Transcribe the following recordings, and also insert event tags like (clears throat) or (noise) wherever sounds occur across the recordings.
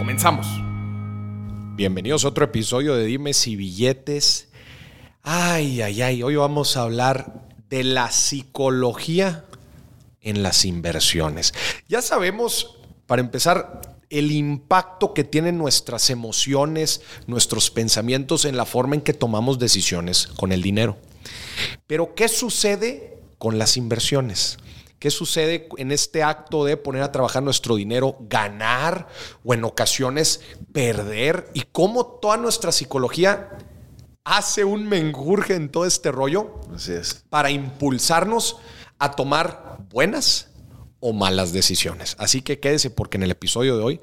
Comenzamos. Bienvenidos a otro episodio de Dime si billetes. Ay, ay, ay, hoy vamos a hablar de la psicología en las inversiones. Ya sabemos, para empezar, el impacto que tienen nuestras emociones, nuestros pensamientos en la forma en que tomamos decisiones con el dinero. Pero, ¿qué sucede con las inversiones? ¿Qué sucede en este acto de poner a trabajar nuestro dinero, ganar o en ocasiones perder? Y cómo toda nuestra psicología hace un mengurje en todo este rollo para impulsarnos a tomar buenas o malas decisiones. Así que quédese porque en el episodio de hoy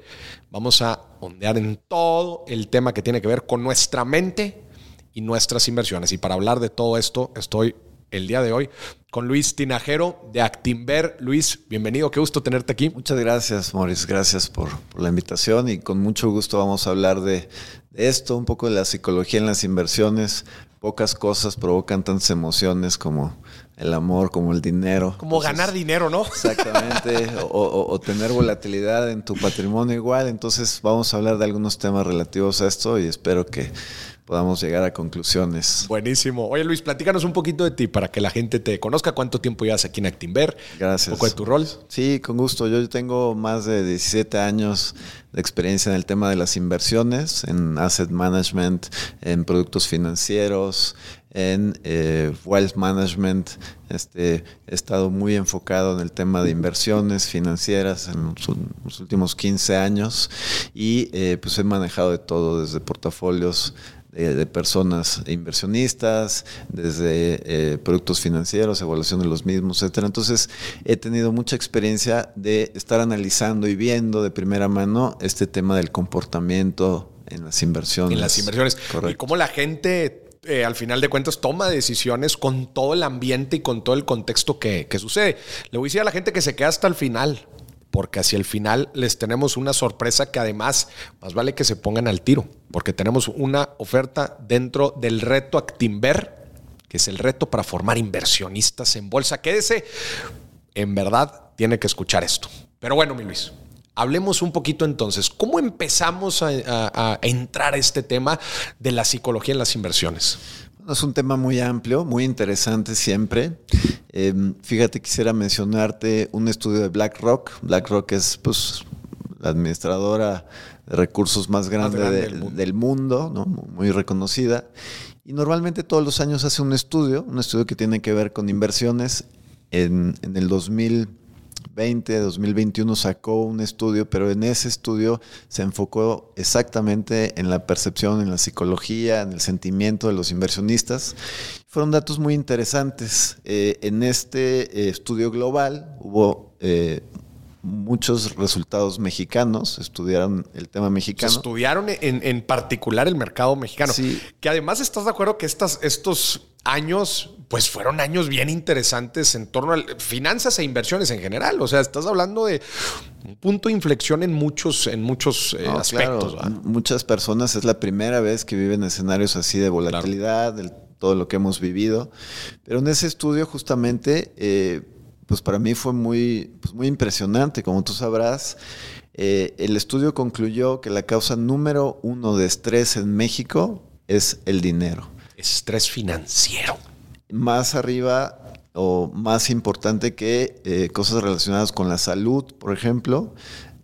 vamos a ondear en todo el tema que tiene que ver con nuestra mente y nuestras inversiones. Y para hablar de todo esto estoy el día de hoy con Luis Tinajero de Actimber. Luis, bienvenido, qué gusto tenerte aquí. Muchas gracias, Maurice, gracias por, la invitación y con mucho gusto vamos a hablar de, esto, un poco de la psicología en las inversiones. Pocas cosas provocan tantas emociones como el amor, como el dinero. Como ganar dinero, ¿no? Exactamente, o, o, tener volatilidad en tu patrimonio igual. Entonces vamos a hablar de algunos temas relativos a esto y espero que podamos llegar a conclusiones. Buenísimo. Oye Luis, platícanos un poquito de ti para que la gente te conozca. ¿Cuánto tiempo llevas aquí en Actimber? Gracias. Un poco de tu rol. Sí, con gusto. Yo tengo más de 17 años de experiencia en el tema de las inversiones, en asset management, en productos financieros, en eh, wealth management. Este, he estado muy enfocado en el tema de inversiones financieras en los, últimos 15 años y eh, pues he manejado de todo, desde portafolios de personas inversionistas, desde eh, productos financieros, evaluación de los mismos, etcétera. Entonces, he tenido mucha experiencia de estar analizando y viendo de primera mano este tema del comportamiento en las inversiones. En las inversiones. Correcto. Y cómo la gente eh, al final de cuentas toma decisiones con todo el ambiente y con todo el contexto que, que, sucede. Le voy a decir a la gente que se queda hasta el final porque hacia el final les tenemos una sorpresa que además más vale que se pongan al tiro, porque tenemos una oferta dentro del reto Actimber, que es el reto para formar inversionistas en bolsa. Quédese, en verdad tiene que escuchar esto. Pero bueno, mi Luis, hablemos un poquito entonces, ¿cómo empezamos a, a entrar a este tema de la psicología en las inversiones? Es un tema muy amplio, muy interesante siempre. Em, fíjate, quisiera mencionarte un estudio de BlackRock. BlackRock es pues, la administradora de recursos más grande, del mundo, muy reconocida. Y normalmente todos los años hace un estudio, un estudio que tiene que ver con inversiones. En, en el 2000 2020, 2021 sacó un estudio, pero en ese estudio se enfocó exactamente en la percepción, en la psicología, en el sentimiento de los inversionistas. Fueron datos muy interesantes. Eh, en este eh, estudio global hubo eh, muchos resultados mexicanos, estudiaron el tema mexicano. estudiaron en, particular el mercado mexicano. Sí. Que además estás de acuerdo que estas, estos años, pues fueron años bien interesantes en torno a finanzas e inversiones en general. O sea, estás hablando de un punto de inflexión en muchos, en muchos eh, aspectos. Muchas personas es la primera vez que viven escenarios así de volatilidad, de todo lo que hemos vivido. Pero en ese estudio justamente, eh, pues para mí fue muy, pues muy impresionante. Como tú sabrás, eh, el estudio concluyó que la causa número uno de estrés en México es el dinero estrés financiero. Más arriba o más importante que eh, cosas relacionadas con la salud, por ejemplo,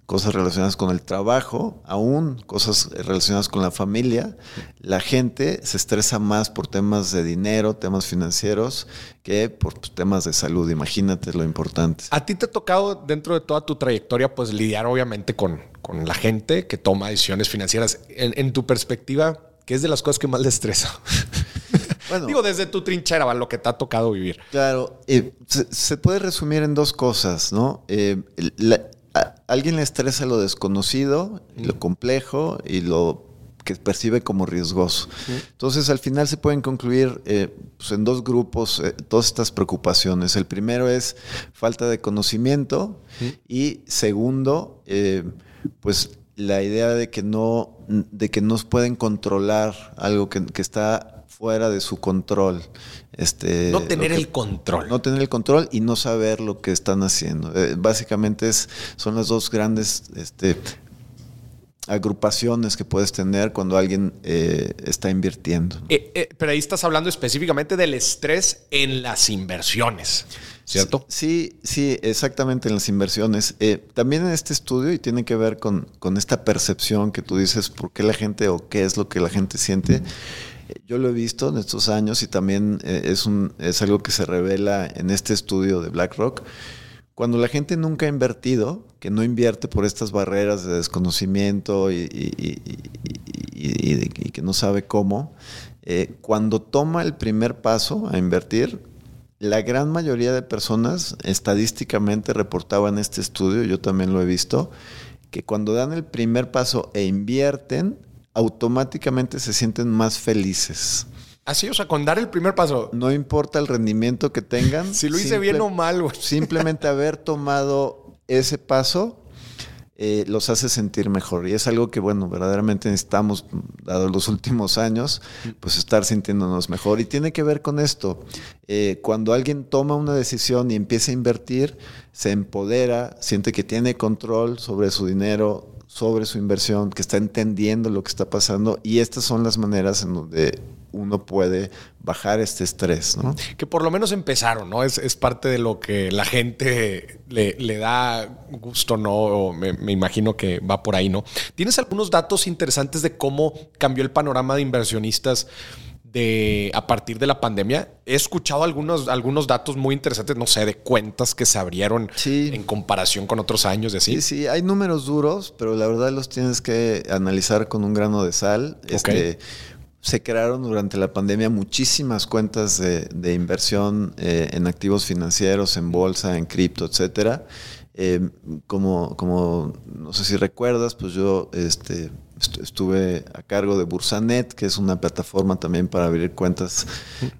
cosas relacionadas con el trabajo, aún cosas relacionadas con la familia, la gente se estresa más por temas de dinero, temas financieros, que por temas de salud. Imagínate lo importante. A ti te ha tocado dentro de toda tu trayectoria, pues lidiar obviamente con, con la gente que toma decisiones financieras. En, tu perspectiva, ¿qué es de las cosas que más le estresa? Digo, desde tu trinchera, lo que te ha tocado vivir. Claro, eh, se, puede resumir en dos cosas, ¿no? Eh, alguien le estresa lo desconocido, lo complejo y lo que percibe como riesgoso. Entonces, al final se pueden concluir eh, pues, en dos grupos eh, todas estas preocupaciones. El primero es falta de conocimiento y segundo, eh, pues la idea de que no, de que no pueden controlar algo que, que está fuera de su control. Este, no tener que, el control. No tener el control y no saber lo que están haciendo. Eh, básicamente es, son las dos grandes este, agrupaciones que puedes tener cuando alguien eh, está invirtiendo. Eh, eh, pero ahí estás hablando específicamente del estrés en las inversiones, ¿cierto? Sí, sí, exactamente en las inversiones. También en este estudio, y tiene que ver con, con, esta percepción que tú dices, por qué la gente o qué es lo que la gente siente. Yo lo he visto en estos años y también es, un, es algo que se revela en este estudio de BlackRock. Cuando la gente nunca ha invertido, que no invierte por estas barreras de desconocimiento y que no sabe cómo, eh, cuando toma el primer paso a invertir, la gran mayoría de personas estadísticamente reportaban este estudio, yo también lo he visto, que cuando dan el primer paso e invierten, automáticamente se sienten más felices. Así, o sea, con dar el primer paso. No importa el rendimiento que tengan. (laughs) si lo hice simple, bien o mal, güey. Simplemente haber tomado ese paso eh, los hace sentir mejor. Y es algo que, bueno, verdaderamente necesitamos, dado los últimos años, pues estar sintiéndonos mejor. Y tiene que ver con esto. Eh, cuando alguien toma una decisión y empieza a invertir, se empodera, siente que tiene control sobre su dinero, sobre su inversión, que está entendiendo lo que está pasando. Y estas son las maneras en donde uno puede bajar este estrés, ¿no? Que por lo menos empezaron, ¿no? Es, es parte de lo que la gente le, le da gusto, ¿no? Me, me, imagino que va por ahí, ¿no? ¿Tienes algunos datos interesantes de cómo cambió el panorama de inversionistas? De, a partir de la pandemia. He escuchado algunos, algunos datos muy interesantes, no sé, de cuentas que se abrieron sí. en comparación con otros años de así. Sí, sí, hay números duros, pero la verdad los tienes que analizar con un grano de sal. Okay. Este, se crearon durante la pandemia muchísimas cuentas de, de inversión eh, en activos financieros, en bolsa, en cripto, etcétera. Eh, como, como, no sé si recuerdas, pues yo este, estuve a cargo de Bursanet, que es una plataforma también para abrir cuentas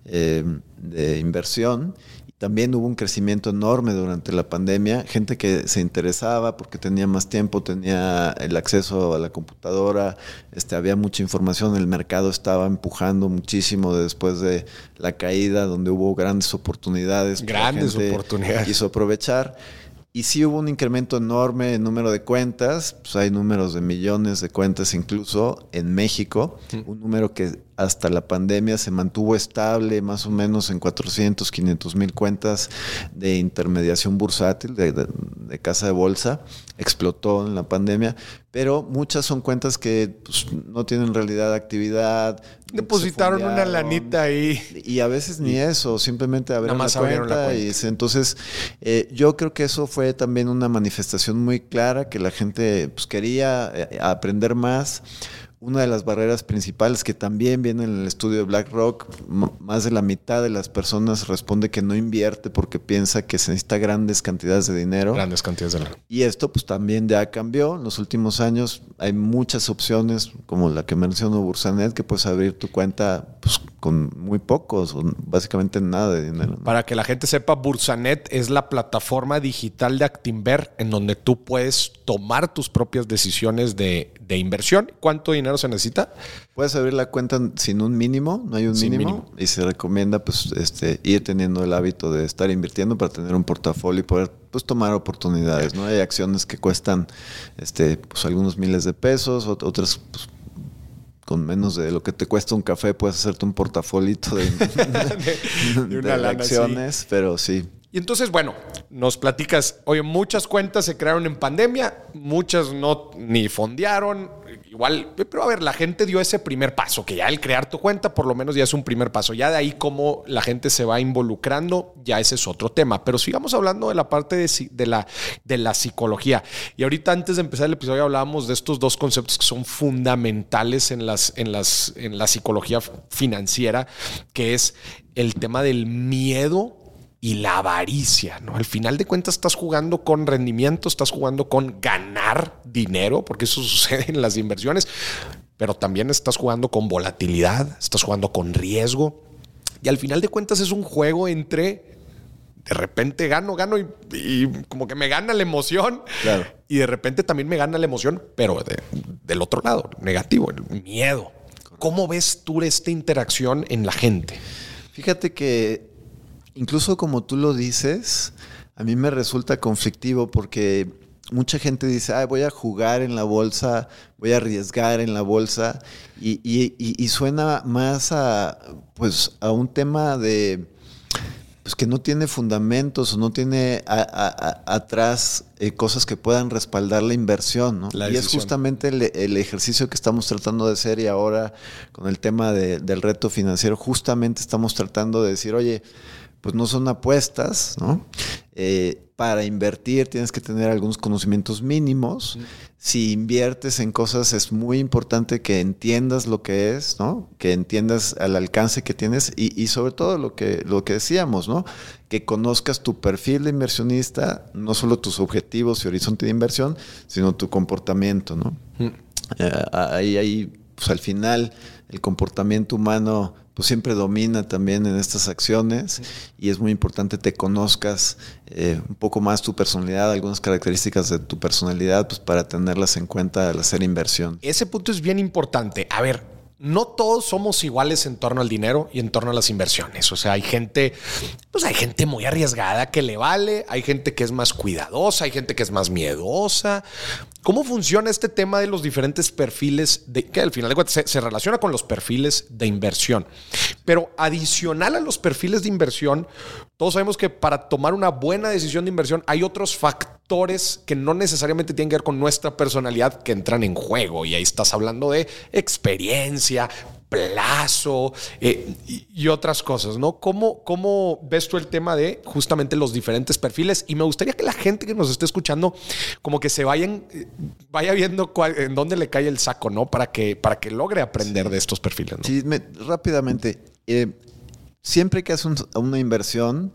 eh, de inversión. También hubo un crecimiento enorme durante la pandemia, gente que se interesaba porque tenía más tiempo, tenía el acceso a la computadora, este, había mucha información, el mercado estaba empujando muchísimo después de la caída, donde hubo grandes oportunidades. Grandes oportunidades. Quiso aprovechar. Y sí hubo un incremento enorme en número de cuentas, pues hay números de millones de cuentas incluso en México, un número que hasta la pandemia se mantuvo estable más o menos en 400, 500 mil cuentas de intermediación bursátil, de, de, de, casa de bolsa, explotó en la pandemia, pero muchas son cuentas que pues, no tienen en realidad actividad. Depositaron una lanita ahí. Y a veces ni eso, simplemente abrieron la cuenta, la cuenta. Y entonces eh, yo creo que eso fue también una manifestación muy clara que la gente pues, quería eh, aprender más una de las barreras principales que también viene en el estudio de BlackRock, más de la mitad de las personas responde que no invierte porque piensa que se necesita grandes cantidades de dinero. Grandes cantidades de dinero. Y esto pues también ya cambió. En los últimos años hay muchas opciones, como la que mencionó Bursanet, que puedes abrir tu cuenta pues, con muy pocos, básicamente nada de dinero. ¿no? Para que la gente sepa, Bursanet es la plataforma digital de Actinver en donde tú puedes tomar tus propias decisiones de, de inversión. ¿Cuánto dinero se necesita? Puedes abrir la cuenta sin un mínimo, no hay un mínimo, mínimo, y se recomienda pues este ir teniendo el hábito de estar invirtiendo para tener un portafolio y poder pues tomar oportunidades, ¿no? Hay acciones que cuestan este pues algunos miles de pesos, otras pues, con menos de lo que te cuesta un café puedes hacerte un portafolito de, (laughs) de, de, de acciones, sí. pero sí. Y entonces, bueno, nos platicas, oye, muchas cuentas se crearon en pandemia, muchas no ni fondearon, igual, pero a ver, la gente dio ese primer paso, que ya el crear tu cuenta por lo menos ya es un primer paso. Ya de ahí cómo la gente se va involucrando, ya ese es otro tema. Pero sigamos hablando de la parte de, de, la, de la psicología. Y ahorita antes de empezar el episodio hablábamos de estos dos conceptos que son fundamentales en, las, en, las, en la psicología financiera, que es el tema del miedo y la avaricia, ¿no? Al final de cuentas estás jugando con rendimiento, estás jugando con ganar dinero, porque eso (laughs) sucede en las inversiones, pero también estás jugando con volatilidad, estás jugando con riesgo. Y al final de cuentas es un juego entre de repente gano, gano y, como que me gana la emoción. Y de repente también me gana la emoción, pero del otro lado, negativo, el miedo. ¿Cómo ves tú esta interacción en la gente? Fíjate que incluso como tú lo dices, a mí me resulta conflictivo porque mucha gente dice, voy a jugar en la bolsa, voy a arriesgar en la bolsa, y, suena más a, pues, a un tema de pues que no tiene fundamentos o no tiene atrás eh, cosas que puedan respaldar la inversión, ¿no? y es justamente el, ejercicio que estamos tratando de hacer y ahora con el tema del reto financiero, justamente estamos tratando de decir, oye, pues no son apuestas, ¿no? Eh, para invertir tienes que tener algunos conocimientos mínimos. Si inviertes en cosas es muy importante que entiendas lo que es, ¿no? Que entiendas el alcance que tienes y, sobre todo lo que, lo que decíamos, ¿no? Que conozcas tu perfil de inversionista, no solo tus objetivos y horizonte de inversión, sino tu comportamiento, ¿no? Eh, ahí, ahí, pues al final, el comportamiento humano pues siempre domina también en estas acciones y es muy importante te conozcas eh, un poco más tu personalidad, algunas características de tu personalidad, pues para tenerlas en cuenta al hacer inversión. Ese punto es bien importante. A ver, no todos somos iguales en torno al dinero y en torno a las inversiones. O sea, hay gente, pues hay gente muy arriesgada que le vale, hay gente que es más cuidadosa, hay gente que es más miedosa. ¿Cómo funciona este tema de los diferentes perfiles de que al final de cuentas se, se relaciona con los perfiles de inversión? Pero adicional a los perfiles de inversión, todos sabemos que para tomar una buena decisión de inversión hay otros factores que no necesariamente tienen que ver con nuestra personalidad que entran en juego. Y ahí estás hablando de experiencia, plazo eh, y, otras cosas, ¿no? ¿Cómo, ¿Cómo ves tú el tema de justamente los diferentes perfiles? Y me gustaría que la gente que nos esté escuchando como que se vayan, eh, vaya viendo en dónde le cae el saco, ¿no? Para que, para que logre aprender de estos perfiles. Sí, rápidamente. Eh, siempre que haces una inversión,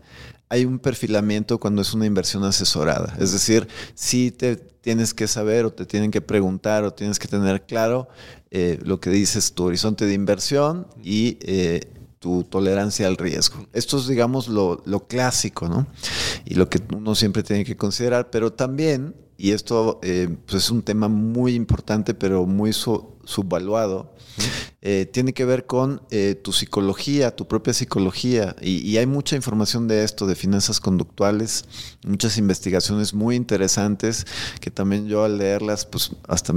hay un perfilamiento cuando es una inversión asesorada. Es decir, si te tienes que saber o te tienen que preguntar o tienes que tener claro eh, lo que dices, tu horizonte de inversión y eh, tu tolerancia al riesgo. Esto es, digamos, lo, clásico, ¿no? Y lo que uno siempre tiene que considerar, pero también, y esto eh, pues es un tema muy importante, pero muy subvaluado, eh, tiene que ver con eh, tu psicología, tu propia psicología. Y, hay mucha información de esto, de finanzas conductuales, muchas investigaciones muy interesantes que también yo al leerlas, pues hasta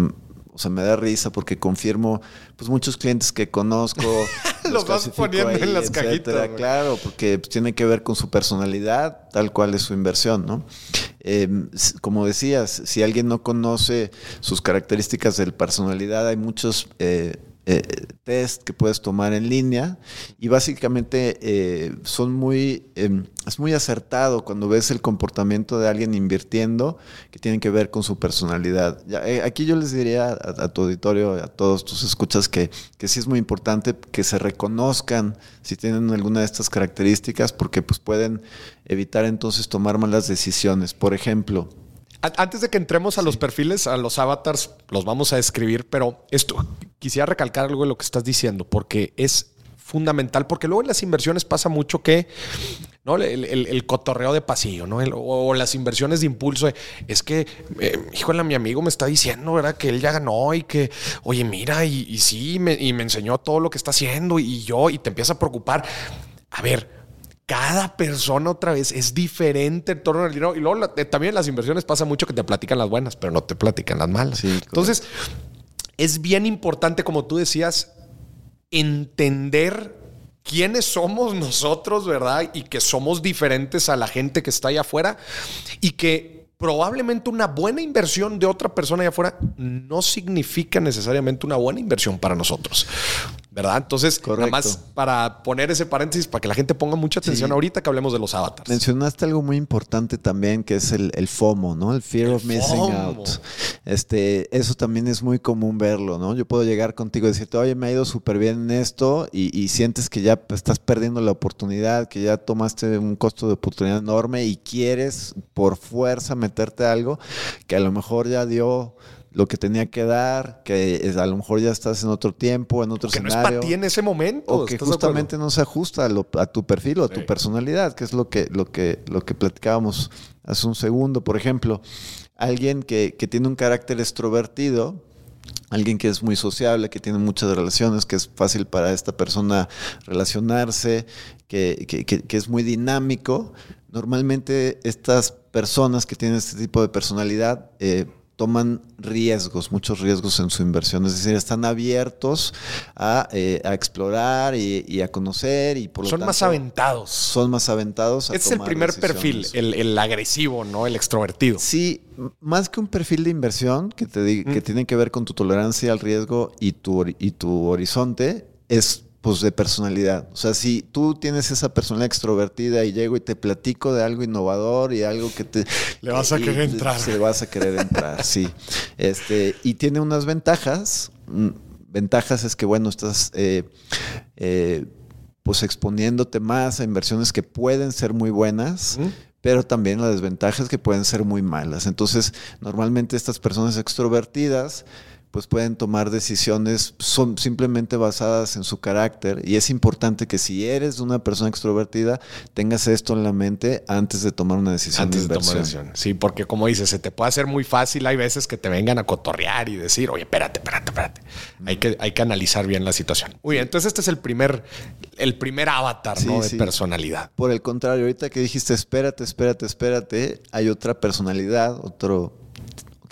o sea, me da risa porque confirmo, pues muchos clientes que conozco. (laughs) los, vas poniendo en las cajitas. Claro, porque pues, tiene que ver con su personalidad, tal cual es su inversión, ¿no? Em, como decías, si alguien no conoce sus características de personalidad, hay muchos eh, eh, test que puedes tomar en línea y básicamente eh, son muy, em, es muy acertado cuando ves el comportamiento de alguien invirtiendo que tiene que ver con su personalidad. Eh, aquí yo les diría a, tu auditorio, a todos tus escuchas, que, que sí es muy importante que se reconozcan si tienen alguna de estas características porque pues pueden evitar entonces tomar malas decisiones. Por ejemplo, antes de que entremos a los perfiles, a los avatars, los vamos a describir, pero esto quisiera recalcar algo de lo que estás diciendo, porque es fundamental, porque luego en las inversiones pasa mucho que ¿no? El, cotorreo de pasillo, ¿no? o, las inversiones de impulso. es que, eh, híjole, mi amigo me está diciendo, ¿verdad? Que él ya ganó y que, oye, mira, y, sí, me, y me enseñó todo lo que está haciendo y yo, y te empieza a preocupar. A ver, cada persona otra vez es diferente en torno al dinero. Y luego eh, también en las inversiones pasa mucho que te platican las buenas, pero no te platican las malas. Entonces, es bien importante, como tú decías, entender quiénes somos nosotros, ¿verdad? Y que somos diferentes a la gente que está allá afuera y que probablemente una buena inversión de otra persona allá afuera no significa necesariamente una buena inversión para nosotros. ¿Verdad? Entonces, nada más para poner ese paréntesis, para que la gente ponga mucha atención ahorita que hablemos de los avatars. Mencionaste algo muy importante también, que es el, FOMO, ¿no? El Fear of Missing Out. Este, eso también es muy común verlo, ¿no? Yo puedo llegar contigo y decirte, oye, me ha ido súper bien en esto y, y, sientes que ya estás perdiendo la oportunidad, que ya tomaste un costo de oportunidad enorme y quieres por fuerza meterte algo que a lo mejor ya dio lo que tenía que dar, que a lo mejor ya estás en otro tiempo, en otro que escenario. no es para ti en ese momento. O que justamente no se ajusta a, tu perfil o a tu personalidad, que es lo que, lo que, lo que platicábamos hace un segundo. Por ejemplo, alguien que, que tiene un carácter extrovertido, alguien que es muy sociable, que tiene muchas relaciones, que es fácil para esta persona relacionarse, que, que, que, es muy dinámico. Normalmente estas personas que tienen este tipo de personalidad eh, toman riesgos, muchos riesgos en su inversión, es decir, están abiertos a, eh, explorar y, a conocer y por Son más aventados. Son más aventados. A es el primer perfil, el, agresivo, ¿no? El extrovertido. Sí, más que un perfil de inversión que, te, que tiene que ver con tu tolerancia al riesgo y tu, y tu horizonte, es pues de personalidad. O sea, si tú tienes esa personalidad extrovertida y llego y te platico de algo innovador y algo que te... Le vas a querer entrar. Le vas a querer entrar, sí. Este, y tiene unas ventajas. Mm, ventajas es que, bueno, estás... Eh, eh, pues exponiéndote más a inversiones que pueden ser muy buenas, pero también las desventajas que pueden ser muy malas. Entonces, normalmente estas personas extrovertidas pues pueden tomar decisiones son simplemente basadas en su carácter y es importante que si eres una persona extrovertida tengas esto en la mente antes de tomar una decisión antes de inversión. decisión. Sí, porque como dices, se te puede hacer muy fácil, hay veces que te vengan a cotorrear y decir, "Oye, espérate, espérate, espérate." Hay que hay que analizar bien la situación. Muy bien, entonces este es el primer el primer avatar, de personalidad. Por el contrario, ahorita que dijiste, "Espérate, espérate, espérate", hay otra personalidad, otro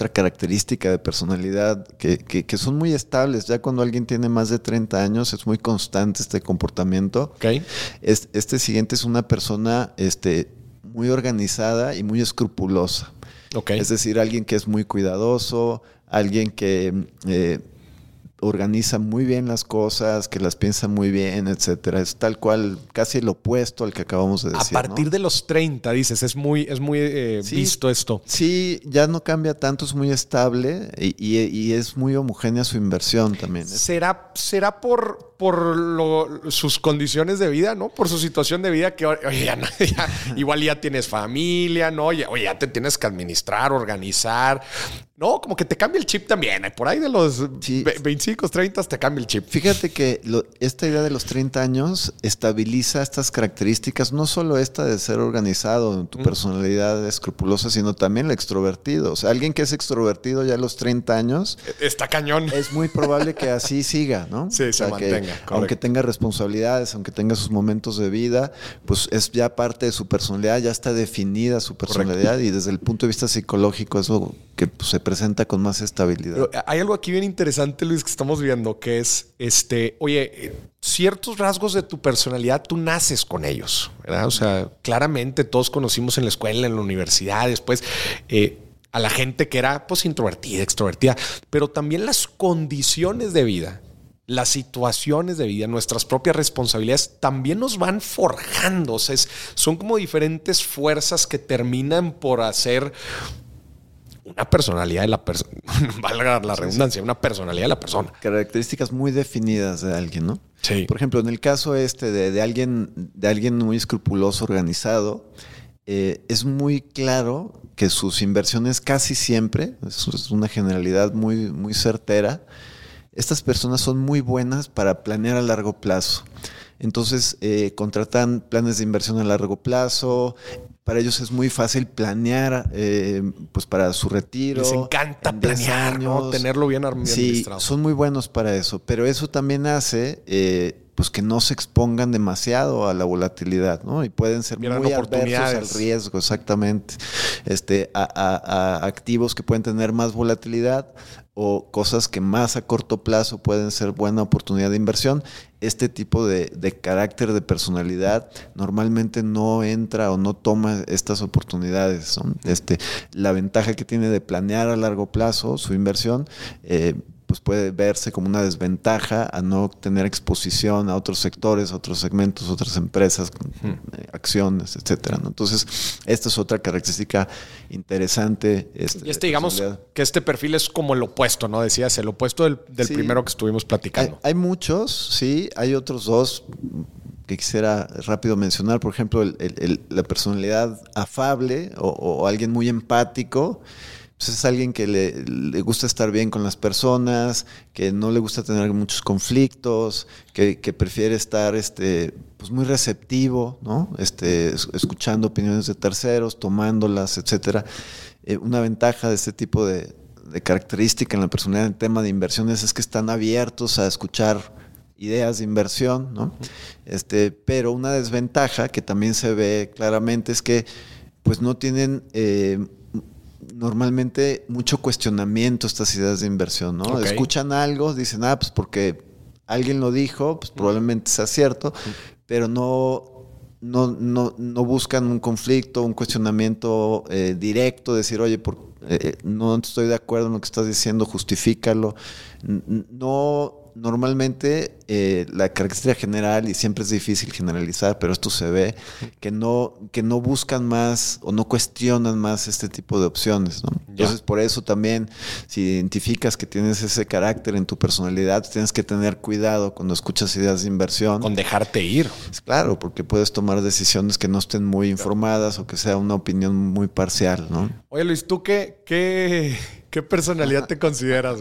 otra característica de personalidad que, que, son muy estables. Ya cuando alguien tiene más de 30 años es muy constante este comportamiento. Okay. este siguiente es una persona este, muy organizada y muy escrupulosa. Okay. Es decir, alguien que es muy cuidadoso, alguien que eh, organiza muy bien las cosas, que las piensa muy bien, etcétera. Es tal cual, casi el opuesto al que acabamos de decir. A partir de los 30, dices, es muy, es muy eh, visto esto. Sí, ya no cambia tanto, es muy estable y, es muy homogénea su inversión también. ¿Será, será por, por sus condiciones de vida, ¿no? Por su situación de vida, que oye, ya, (laughs) igual ya tienes familia, ¿no? Oye, ya te tienes que administrar, organizar. No, como que te cambia el chip también. ¿eh? Por ahí de los 25, 30 te cambia el chip. Fíjate que esta idea de los 30 años estabiliza estas características, no solo esta de ser organizado en tu personalidad escrupulosa, sino también el extrovertido. O sea, alguien que es extrovertido ya a los 30 años. E-, está cañón. Es muy probable que así siga, ¿no? Sí, se mantenga. Aunque tenga responsabilidades, aunque tenga sus momentos de vida, pues es ya parte de su personalidad, ya está definida su personalidad y desde el punto de vista psicológico eso que pues, se presenta con más estabilidad. hay algo aquí bien interesante, Luis, que estamos viendo, que es, este, oye, ciertos rasgos de tu personalidad, tú naces con ellos, ¿verdad? O sea, claramente todos conocimos en la escuela, en la universidad, después... Eh, a la gente que era pues introvertida, extrovertida, pero también las condiciones de vida, las situaciones de vida, nuestras propias responsabilidades también nos van forjando. O sea, son como diferentes fuerzas que terminan por hacer una personalidad de la persona, (laughs) valga la redundancia, una personalidad de la persona. Características muy definidas de alguien, ¿no? Sí. Por ejemplo, en el caso este de, alguien, de alguien muy escrupuloso, organizado, eh, es muy claro que sus inversiones casi siempre, es una generalidad muy, muy certera, estas personas son muy buenas para planear a largo plazo. Entonces, eh, contratan planes de inversión a largo plazo. Para ellos es muy fácil planear eh, pues para su retiro. Les encanta planear, tenerlo bien administrado. Sí, son muy buenos para eso. Pero eso también hace eh, pues que no se expongan demasiado a la volatilidad, ¿no? Y pueden ser muy adversos al riesgo, exactamente. Este, a activos que pueden tener más volatilidad o cosas que más a corto plazo pueden ser buena oportunidad de inversión, este tipo de, carácter de personalidad normalmente no entra o no toma estas oportunidades. Este, la ventaja que tiene de planear a largo plazo su inversión, eh, pues puede verse como una desventaja a no tener exposición a otros sectores, a otros segmentos, otras empresas, eh, acciones, etcétera. Entonces, esta es otra característica interesante. Este, y este, digamos que este perfil es como el opuesto, ¿no? Decías, el opuesto del, primero que estuvimos platicando. Hay, muchos, sí, hay otros dos que quisiera rápido mencionar, por ejemplo, la personalidad afable o alguien muy empático pues, es alguien que le, gusta estar bien con las personas, que no le gusta tener muchos conflictos, que, prefiere estar este, pues muy receptivo, ¿no? Este, escuchando opiniones de terceros, tomándolas, etcétera. Eh, una ventaja de este tipo de, característica en la personalidad en tema de inversiones es que están abiertos a escuchar ideas de inversión, ¿no? Este, pero una desventaja que también se ve claramente es que pues no tienen eh, normalmente mucho cuestionamiento estas ideas de inversión, ¿no? Escuchan algo, dicen, ah, pues porque alguien lo dijo, pues probablemente sea cierto, pero no, no, no, no buscan un conflicto, un cuestionamiento eh, directo, decir, oye, por, eh, eh, no estoy de acuerdo en lo que estás diciendo, justifícalo. No normalmente eh, la característica general, y siempre es difícil generalizar, pero esto se ve, que no, que no buscan más o no cuestionan más este tipo de opciones. Entonces, por eso también, si identificas que tienes ese carácter en tu personalidad, tienes que tener cuidado cuando escuchas ideas de inversión. Con dejarte ir. Claro, porque puedes tomar decisiones que no estén muy informadas o que sea una opinión muy parcial. ¿no? Oye, Luis, ¿tú qué, qué ¿Qué personalidad te consideras?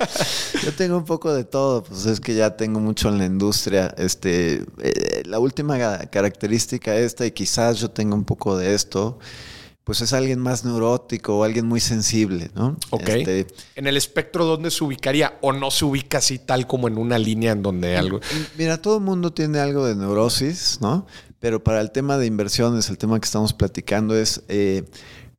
(laughs) Yo tengo un poco de todo, pues es que ya tengo mucho en la industria. Este, eh, la última característica esta, y quizás yo tenga un poco de esto, pues es alguien más neurótico o alguien muy sensible, ¿no? Ok. Este, en el espectro, ¿dónde se ubicaría? ¿O no se ubica así tal como en una línea en donde algo... Mira, todo el mundo tiene algo de neurosis, ¿no? Pero para el tema de inversiones, el tema que estamos platicando es... Eh,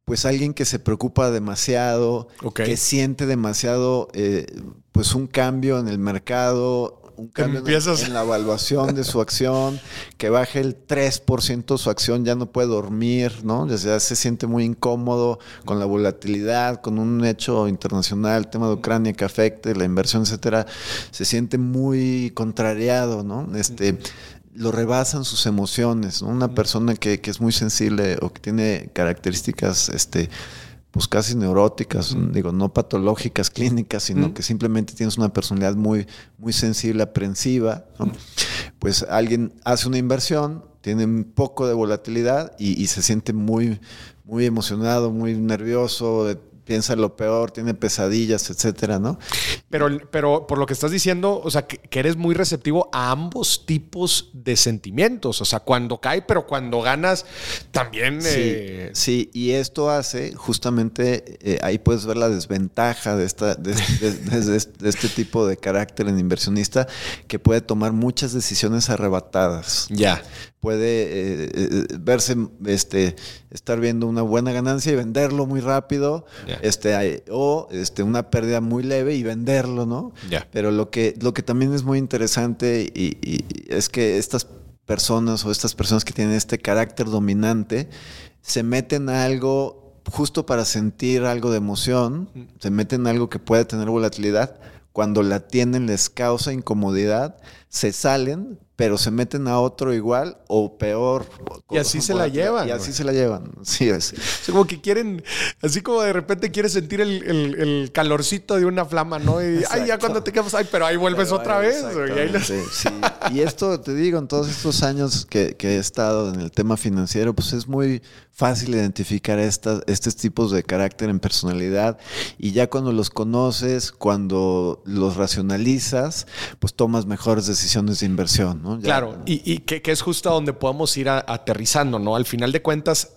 pues alguien que se preocupa demasiado, que siente demasiado, eh, pues un cambio en el mercado, un cambio en, la evaluación de su acción, que baje el 3% su acción, ya no puede dormir, ¿no? Ya se siente muy incómodo con la volatilidad, con un hecho internacional, el tema de Ucrania que afecte la inversión, etcétera, se siente muy contrariado, ¿no? Este, lo rebasan sus emociones. Una persona que, es muy sensible o que tiene características este, pues casi neuróticas, digo, no patológicas, (laughs) clínicas, sino que simplemente tienes una personalidad muy, muy sensible, aprensiva, pues alguien hace una inversión, tiene un poco de volatilidad y, y se siente muy, muy emocionado, muy nervioso, piensa lo peor, tiene pesadillas, etcétera, ¿no? Pero, pero por lo que estás diciendo, o sea, que, eres muy receptivo a ambos tipos de sentimientos. O sea, cuando cae, pero cuando ganas, también. Sí, eh, sí. y esto hace justamente eh, ahí puedes ver la desventaja de, esta, de, este tipo de carácter en inversionista que puede tomar muchas decisiones arrebatadas. Ya puede eh, eh, verse, este, estar viendo una buena ganancia y venderlo muy rápido, este, o este, una pérdida muy leve y venderlo, ¿no? Pero lo que, lo que también es muy interesante y, es que estas personas o estas personas que tienen este carácter dominante se meten a algo justo para sentir algo de emoción, mm. se meten a algo que puede tener volatilidad, cuando la tienen les causa incomodidad, se salen, pero se meten a otro igual o peor. Y así se la llevan. Y así se la llevan. (laughs) Sí, es. como que quieren, así como de repente quieres sentir el, calorcito de una flama, ¿no? Y ay, ya cuando te quedas, ay, pero ahí vuelves otra vez. Y, y esto te digo, en todos estos años que, he estado en el tema financiero, pues es muy fácil identificar estas, estos tipos de carácter en personalidad. Y ya cuando los conoces, cuando los racionalizas, pues tomas mejores decisiones de inversión, ¿no? Claro, y, que, es justo donde podemos ir aterrizando, ¿no? Al final de cuentas,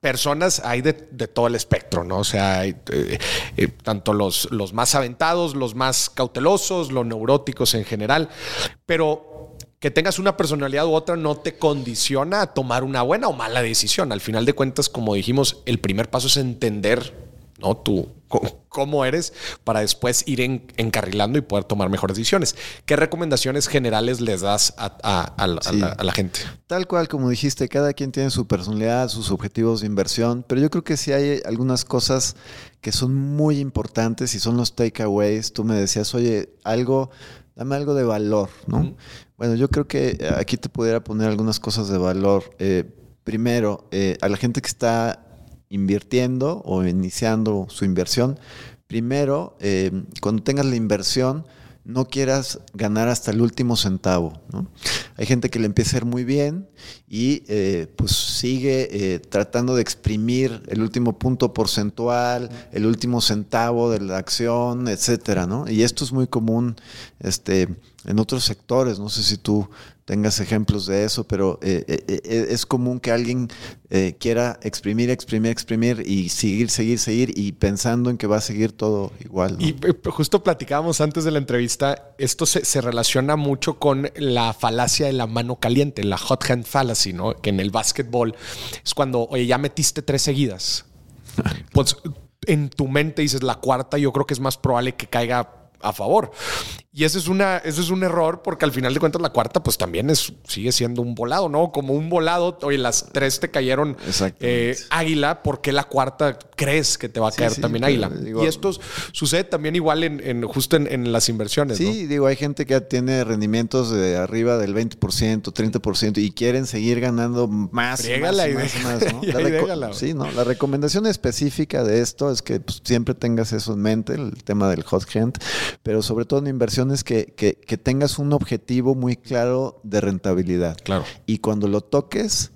personas hay de, todo el espectro, ¿no? O sea, hay, eh, eh, tanto los, los más aventados, los más cautelosos, los neuróticos en general, pero que tengas una personalidad u otra no te condiciona a tomar una buena o mala decisión. Al final de cuentas, como dijimos, el primer paso es entender ¿no? tu, cómo eres para después ir encarrilando y poder tomar mejores decisiones. ¿Qué recomendaciones generales les das a, la, gente? Tal cual, como dijiste, cada quien tiene su personalidad, sus objetivos de inversión, pero yo creo que sí hay algunas cosas que son muy importantes y son los takeaways. Tú me decías, oye, algo, dame algo de valor, ¿no? Bueno, yo creo que aquí te pudiera poner algunas cosas de valor. Eh, primero, eh, a la gente que está invirtiendo o iniciando su inversión, primero, eh, cuando tengas la inversión, no quieras ganar hasta el último centavo. Hay gente que le empieza a ir muy bien y eh, pues sigue eh, tratando de exprimir el último punto porcentual, el último centavo de la acción, etcétera, ¿no? Y esto es muy común este, en otros sectores. No sé si tú tengas ejemplos de eso, pero eh, eh, eh, es común que alguien quiera exprimir, exprimir, exprimir y seguir, seguir, seguir y pensando en que va a seguir todo igual. Y justo platicábamos antes de la entrevista, esto se, relaciona mucho con la falacia de la mano caliente, la hot hand fallacy, ¿no? Que en el básquetbol es cuando, oye, ya metiste tres seguidas. (laughs) pues en tu mente dices la cuarta, yo creo que es más probable que caiga a favor. Y ese es, una, eso es un error porque al final de cuentas la cuarta pues también es, sigue siendo un volado, ¿no? Como un volado, oye, las tres te cayeron eh, águila, ¿por qué la cuarta crees que te va a caer también águila? y esto sucede también igual en, justo en, las inversiones. Sí, digo, hay gente que tiene rendimientos de arriba del 20%, 30% y quieren seguir ganando más, y más, La, sí, ¿no? la recomendación específica de esto es que pues, siempre tengas eso en mente, el tema del hot hand, pero sobre todo en inversión es que, tengas un objetivo muy claro de rentabilidad. Claro. Y cuando lo toques,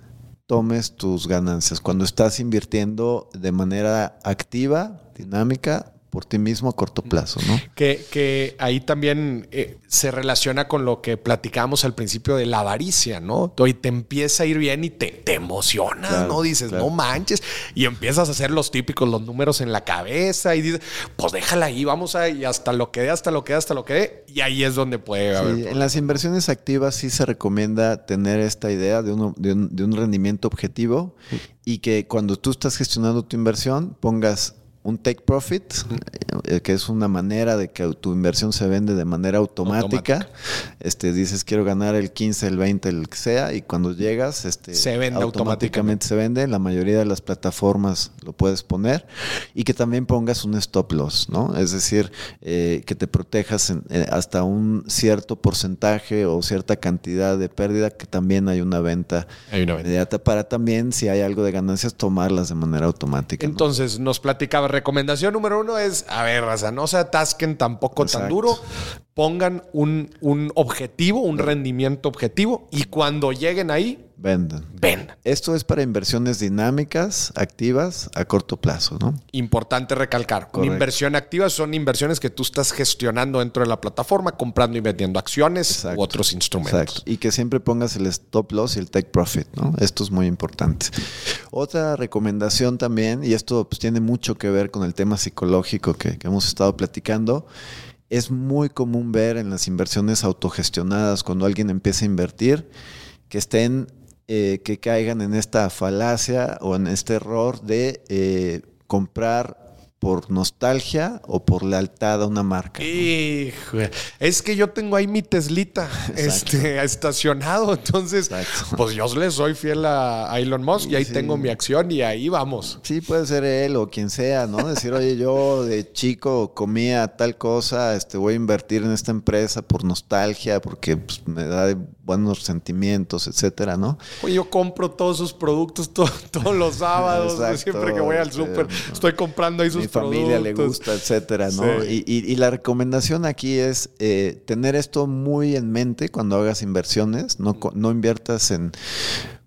tomes tus ganancias. Cuando estás invirtiendo de manera activa, dinámica, por ti mismo a corto plazo, ¿no? Que, que ahí también eh, se relaciona con lo que platicábamos al principio de la avaricia, ¿no? Y te empieza a ir bien y te, te emocionas, ¿no? Dices, no manches, y empiezas a hacer los típicos, los números en la cabeza y dices, pues déjala ahí, vamos a, y hasta lo que dé, hasta lo que dé, hasta lo que dé, y ahí es donde puede haber. en las inversiones activas sí se recomienda tener esta idea de, uno, de, un, de un rendimiento objetivo y que cuando tú estás gestionando tu inversión pongas un take profit, eh, que es una manera de que tu inversión se vende de manera automática. Este dices quiero ganar el 15, el 20, el que sea y cuando llegas este se vende automáticamente, se vende, la mayoría de las plataformas lo puedes poner y que también pongas un stop loss, ¿no? Es decir, eh, que te protejas eh, hasta un cierto porcentaje o cierta cantidad de pérdida que también hay una venta, inmediata para también si hay algo de ganancias tomarlas de manera automática. Entonces, nos platicaba recomendación número uno es, a ver, raza, no se atasquen tampoco tan duro. Pongan un, un objetivo, un rendimiento objetivo y cuando lleguen ahí, Vendan. Vendan. Esto es para inversiones dinámicas, activas, a corto plazo, ¿no? Importante recalcar. Inversión activa son inversiones que tú estás gestionando dentro de la plataforma, comprando y vendiendo acciones u otros instrumentos. Exacto. Y que siempre pongas el stop loss y el take profit, ¿no? Esto es muy importante. Otra recomendación también, y esto pues, tiene mucho que ver con el tema psicológico que, que hemos estado platicando, es muy común ver en las inversiones autogestionadas cuando alguien empieza a invertir que estén eh, que caigan en esta falacia o en este error de eh, comprar por nostalgia o por lealtad a una marca. Es que yo tengo ahí mi Teslita este, (laughs) estacionado, entonces pues yo le soy fiel a Elon Musk y ahí tengo mi acción y ahí vamos. Sí, puede ser él o quien sea, ¿no? Decir, oye, yo de chico comía tal cosa, este, voy a invertir en esta empresa por nostalgia, porque pues, me da buenos sentimientos, etcétera, ¿no? Oye, yo compro todos sus productos (laughs) todos los sábados, siempre que voy al súper, estoy comprando ahí sus familia le gusta, etcétera, ¿no? Y, la recomendación aquí es eh, tener esto muy en mente cuando hagas inversiones, no, no inviertas en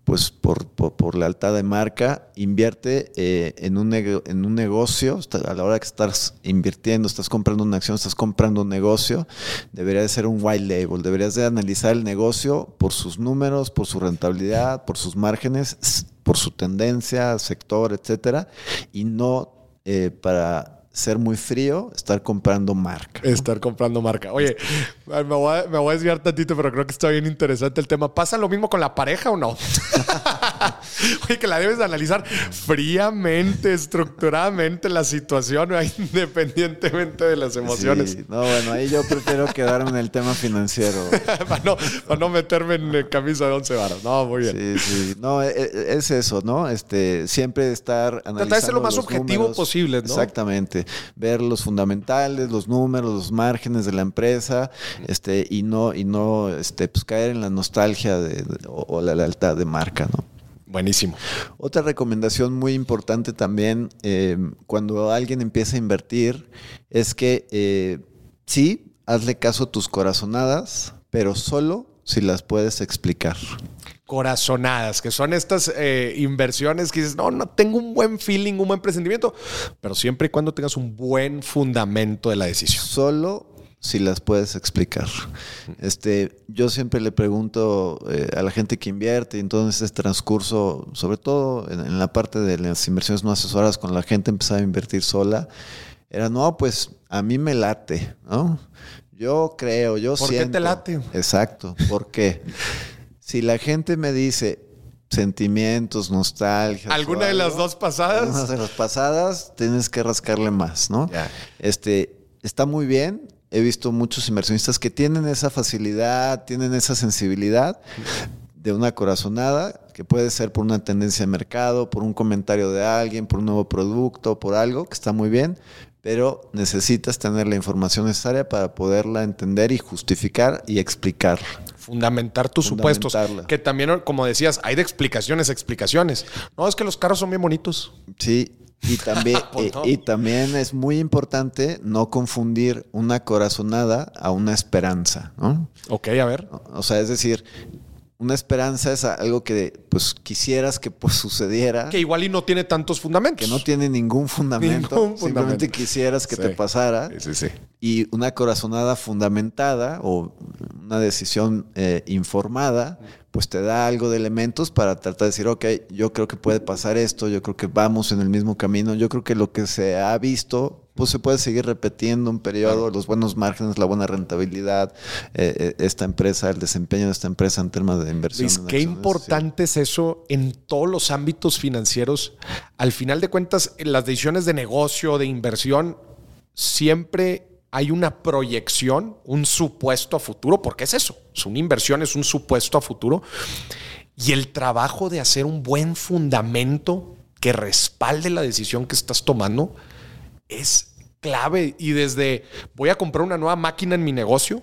pues por, por, lealtad de marca, invierte eh, en, un en un negocio, a la hora que estás invirtiendo, estás comprando una acción, estás comprando un negocio, debería de ser un white label, deberías de analizar el negocio por sus números, por su rentabilidad, por sus márgenes, por su tendencia, sector, etcétera, y no eh, para ser muy frío, estar comprando marca. Estar comprando marca. Oye, me voy, a, me voy, a, desviar tantito, pero creo que está bien interesante el tema. ¿Pasa lo mismo con la pareja o no? (laughs) Oye, que la debes analizar fríamente, estructuradamente la situación, independientemente de las emociones. no, bueno, ahí yo prefiero quedarme en el tema financiero. (laughs) para, no, para, no, meterme en camisa de once varas. No, muy bien. Sí, sí. No, e, e, es eso, ¿no? Este, siempre estar analizando. Tratar de ser lo más objetivo posible, ¿no? Exactamente. Ver los fundamentales, los números, los márgenes de la empresa, este, y no, y no este, pues, caer en la nostalgia de, o la lealtad de marca, ¿no? Buenísimo. Otra recomendación muy importante también eh, cuando alguien empieza a invertir es que eh, sí, hazle caso a tus corazonadas, pero solo si las puedes explicar. Corazonadas, que son estas eh, inversiones que dices, no, no tengo un buen feeling, un buen presentimiento, pero siempre y cuando tengas un buen fundamento de la decisión. Solo si las puedes explicar. Este, yo siempre le pregunto eh, a la gente que invierte, y entonces este transcurso, sobre todo en, la parte de las inversiones no asesoradas, cuando la gente empezaba a invertir sola, era, no, pues a mí me late, ¿no? Yo creo, yo siento. ¿Por qué te late? Exacto, porque (laughs) si la gente me dice, sentimientos, nostalgia. ¿Alguna de las dos pasadas? Alguna de las pasadas, tienes que rascarle más, ¿no? Este, está muy bien, he visto muchos inversionistas que tienen esa facilidad, tienen esa sensibilidad de una corazonada, que puede ser por una tendencia de mercado, por un comentario de alguien, por un nuevo producto, por algo, que está muy bien, pero necesitas tener la información necesaria para poderla entender y justificar y explicar. Fundamentar tus supuestos. Que también, como decías, hay de explicaciones, explicaciones. No, es que los carros son bien bonitos. Sí, y también, (laughs) pues eh, y también es muy importante no confundir una corazonada a una esperanza, ¿no? Ok, a ver. O sea, es decir, una esperanza es algo que pues quisieras que pues sucediera. Que igual y no tiene tantos fundamentos. Que no tiene ningún fundamento. simplemente quisieras que te pasara. Sí, sí, Y una corazonada fundamentada o una decisión eh, informada, pues te da algo de elementos para tratar de decir, ok, yo creo que puede pasar esto, yo creo que vamos en el mismo camino, yo creo que lo que se ha visto pues se puede seguir repitiendo un periodo, los buenos márgenes, la buena rentabilidad, eh, eh, esta empresa, el desempeño de esta empresa en temas de inversión. Luis, qué importante es eso en todos los ámbitos financieros. Al final de cuentas, en las decisiones de negocio, de inversión, siempre hay una proyección, un supuesto a futuro, porque es eso, es una inversión, es un supuesto a futuro. Y el trabajo de hacer un buen fundamento que respalde la decisión que estás tomando es clave. Y desde voy a comprar una nueva máquina en mi negocio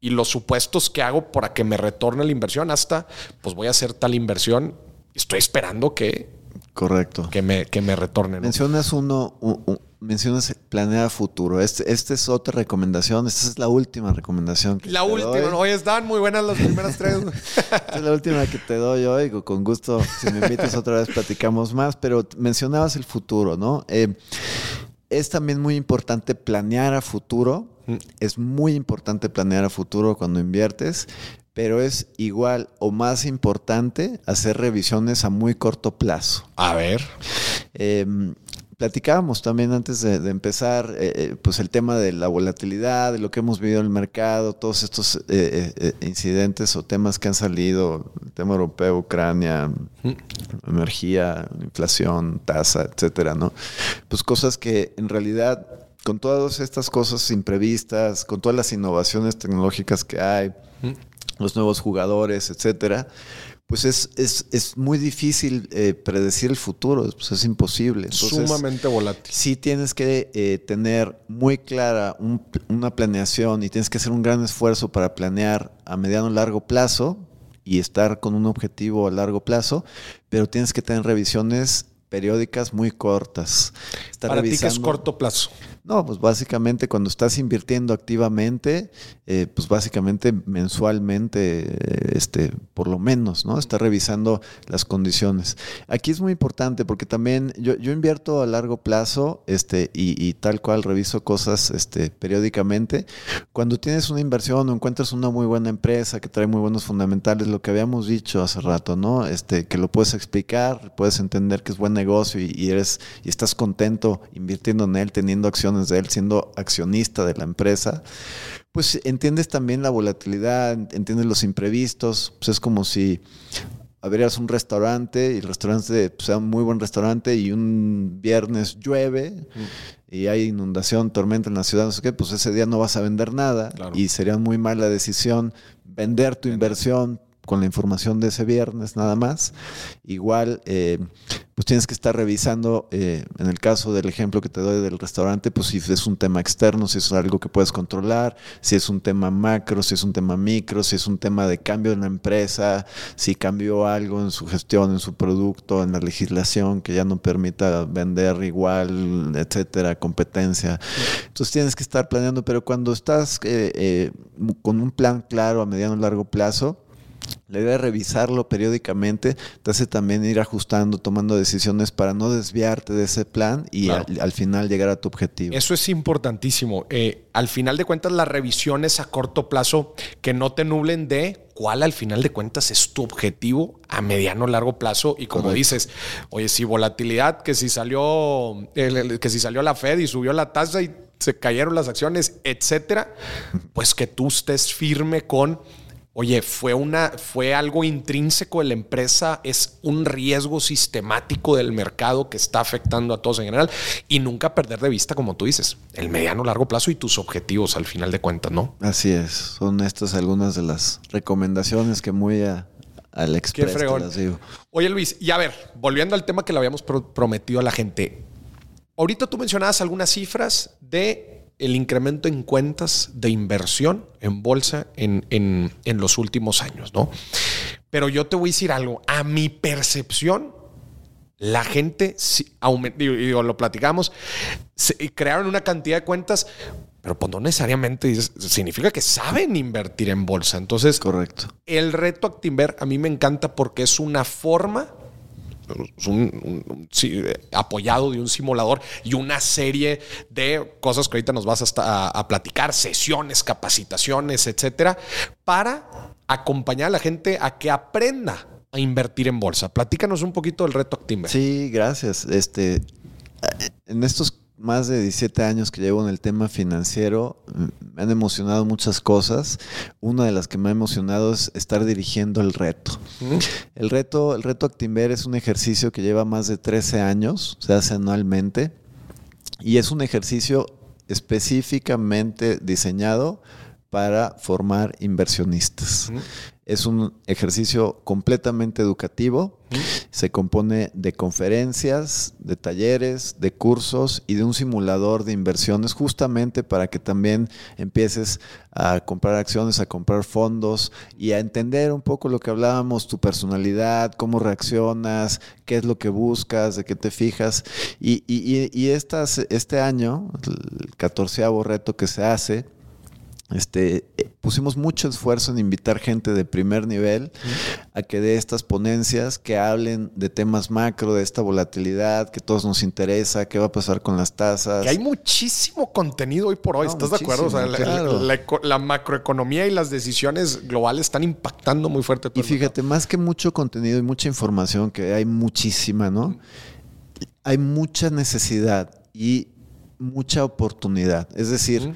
y los supuestos que hago para que me retorne la inversión hasta, pues voy a hacer tal inversión. Estoy esperando que... Correcto. Que me, que me retornen. Mencionas uno, mencionas planear futuro. Este, esta es otra recomendación. Esta es la última recomendación. Que la última. Hoy están muy buenas las primeras tres. (laughs) Esta es la última que te doy hoy. Con gusto, si me invitas otra vez, platicamos más. Pero mencionabas el futuro, ¿no? Eh, es también muy importante planear a futuro. Mm. Es muy importante planear a futuro cuando inviertes, pero es igual o más importante hacer revisiones a muy corto plazo. A ver. Em, platicábamos también antes de, empezar, eh, eh, pues el tema de la volatilidad, de lo que hemos vivido en el mercado, todos estos eh, incidentes o temas que han salido, el tema europeo, Ucrania, mm. energía, inflación, tasa, etcétera, ¿no? Pues cosas que en realidad, con todas estas cosas imprevistas, con todas las innovaciones tecnológicas que hay, mm. los nuevos jugadores, etcétera, pues es, es, muy difícil eh, predecir el futuro, pues es imposible. Sumamente volátil. Sí tienes que eh, tener muy clara una planeación y tienes que hacer un gran esfuerzo para planear a mediano y largo plazo y estar con un objetivo a largo plazo, pero tienes que tener revisiones periódicas muy cortas. Para ti, ¿qué es corto plazo? No, pues básicamente cuando estás invirtiendo activamente, eh, pues básicamente mensualmente, eh, este, por lo menos, ¿no? Está revisando las condiciones. Aquí es muy importante porque también yo, yo invierto a largo plazo, este, y, tal cual reviso cosas, este, periódicamente. Cuando tienes una inversión o encuentras una muy buena empresa que trae muy buenos fundamentales, lo que habíamos dicho hace rato, ¿no? Este, que lo puedes explicar, puedes entender que es buen negocio y, y eres, y estás contento invirtiendo en él, teniendo acciones de él, siendo accionista de la empresa, pues entiendes también la volatilidad, entiendes los imprevistos, pues es como si abrieras un restaurante y el restaurante pues, sea un muy buen restaurante y un viernes llueve y hay inundación, tormenta en la ciudad, no sé qué, pues ese día no vas a vender nada y sería muy mala decisión vender tu inversión con la información de ese viernes nada más. Igual, eh, pues tienes que estar revisando, eh, en el caso del ejemplo que te doy del restaurante, pues si es un tema externo, si es algo que puedes controlar, si es un tema macro, si es un tema micro, si es un tema de cambio en la empresa, si cambió algo en su gestión, en su producto, en la legislación que ya no permita vender igual, etcétera, competencia. Entonces tienes que estar planeando, pero cuando estás eh, con un plan claro a mediano y largo plazo, la idea de revisarlo periódicamente te hace también ir ajustando, tomando decisiones para no desviarte de ese plan y al, final llegar a tu objetivo. Eso es importantísimo. Eh, al final de cuentas, las revisiones a corto plazo que no te nublen de cuál al final de cuentas es tu objetivo a mediano o largo plazo. Y como dices, oye, si volatilidad, que si salió, que si salió la Fed y subió la tasa y se cayeron las acciones, etcétera, pues que tú estés firme con Oye, fue una, fue algo intrínseco de la empresa, es un riesgo sistemático del mercado que está afectando a todos en general y nunca perder de vista, como tú dices, el mediano largo plazo y tus objetivos al final de cuentas, ¿no? Así es, son estas algunas de las recomendaciones que muy a, al express Oye Luis, y a ver, volviendo al tema que le habíamos prometido a la gente, ahorita tú mencionabas algunas cifras de el incremento en cuentas de inversión en bolsa en, los últimos años, ¿no? Pero yo te voy a decir algo, a mi percepción, la gente, y lo platicamos, crearon una cantidad de cuentas, pero pues no necesariamente significa que saben invertir en bolsa. Entonces, correcto. El reto Actinver a mí me encanta porque es una forma un, apoyado de un simulador y una serie de cosas que ahorita nos vas a, platicar, sesiones, capacitaciones, etcétera, para acompañar a la gente a que aprenda a invertir en bolsa. Platícanos un poquito del reto Actimber. Sí, gracias. Este, en estos más de 17 años que llevo en el tema financiero, me han emocionado muchas cosas. Una de las que me ha emocionado es estar dirigiendo el reto. El reto, el reto Actimber es un ejercicio que lleva más de 13 años, se hace anualmente, y es un ejercicio específicamente diseñado para formar inversionistas. Es un ejercicio completamente educativo. Se compone de conferencias, de talleres, de cursos y de un simulador de inversiones justamente para que también empieces a comprar acciones, a comprar fondos y a entender un poco lo que hablábamos, tu personalidad, cómo reaccionas, qué es lo que buscas, de qué te fijas. Y, este año, el catorceavo reto que se hace, este, eh, pusimos mucho esfuerzo en invitar gente de primer nivel a que dé estas ponencias, que hablen de temas macro, de esta volatilidad, que todos nos interesa, qué va a pasar con las tasas. Que hay muchísimo contenido hoy por hoy, ¿estás de acuerdo? la, macroeconomía y las decisiones globales están impactando muy fuerte. Y fíjate, más que mucho contenido y mucha información, que hay muchísima, ¿no? Hay mucha necesidad y mucha oportunidad. Es decir,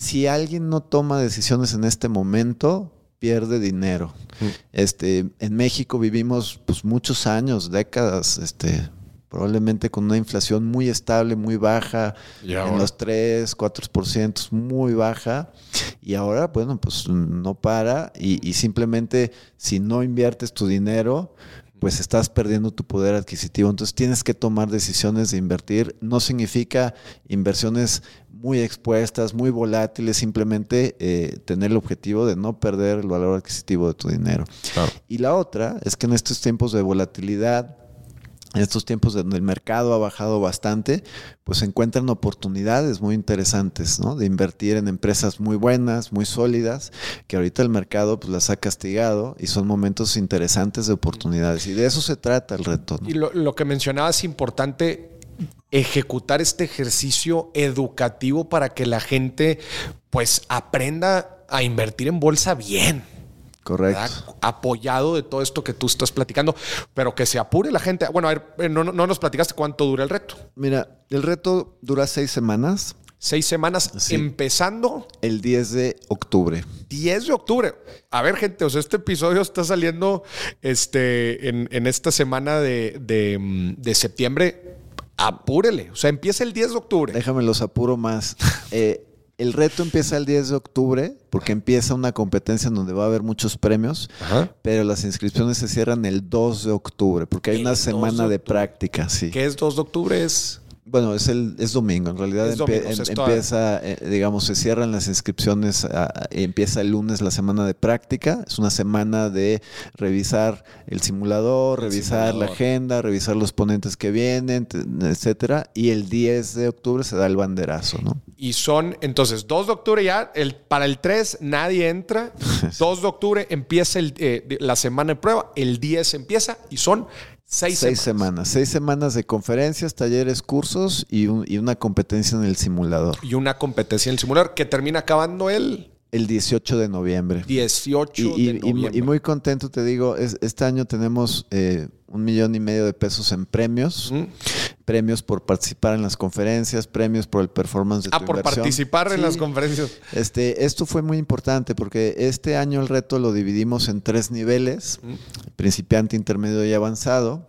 si alguien no toma decisiones en este momento, pierde dinero. Mm. Este, en México vivimos pues, muchos años, décadas, este, probablemente con una inflación muy estable, muy baja, en los 3, 4%, muy baja. Y ahora, bueno, pues no para y, y simplemente si no inviertes tu dinero, pues estás perdiendo tu poder adquisitivo. Entonces tienes que tomar decisiones de invertir. No significa inversiones muy expuestas, muy volátiles, simplemente eh, tener el objetivo de no perder el valor adquisitivo de tu dinero. Y la otra es que en estos tiempos de volatilidad, en estos tiempos donde el mercado ha bajado bastante, pues se encuentran oportunidades muy interesantes, ¿no? De invertir en empresas muy buenas, muy sólidas, que ahorita el mercado pues las ha castigado y son momentos interesantes de oportunidades. Y de eso se trata el reto. Y lo, lo que mencionabas es importante ejecutar este ejercicio educativo para que la gente pues aprenda a invertir en bolsa bien. Correcto. Apoyado de todo esto que tú estás platicando, pero que se apure la gente. Bueno, a ver, eh, no, nos platicaste cuánto dura el reto. Mira, el reto dura seis semanas. Seis semanas Sí. empezando El 10 de octubre. 10 de octubre. A ver, gente, o sea, este episodio está saliendo este, en, en esta semana de, de, mm, de septiembre. Apúrele. O sea, empieza el 10 de octubre. Déjame los apuro más. (laughs) Eh, el reto empieza el 10 de octubre porque empieza una competencia en donde va a haber muchos premios, Ajá. pero las inscripciones se cierran el 2 de octubre porque hay El una 2 de semana de, práctica, sí. ¿Qué es 2 de octubre? Es. Bueno, es el es domingo, en realidad domingo, em- empieza, eh, digamos, se cierran las inscripciones, ah, empieza el lunes la semana de práctica, es una semana de revisar el simulador, El revisar la agenda, revisar los ponentes que vienen, te- etcétera, y el 10 de octubre se da el banderazo, ¿no? Y son, entonces, 2 de octubre ya, el, para el 3 nadie entra. (laughs) 2 de octubre empieza el, eh, la semana de prueba, el 10 empieza y son 6 Seis semanas. semanas, seis semanas de conferencias, talleres, cursos y, un- y una competencia en el simulador. Y una competencia en el simulador que termina acabando el El 18 de noviembre. 18 Y, y- de noviembre. y muy contento, te digo, es- este año tenemos eh, un millón y medio de pesos en premios, Mm. premios por participar en las conferencias, premios por el performance de Ah, tu por inversión. participar en Sí. las conferencias. Este, esto fue muy importante porque este año el reto lo dividimos en tres niveles, principiante, intermedio y avanzado.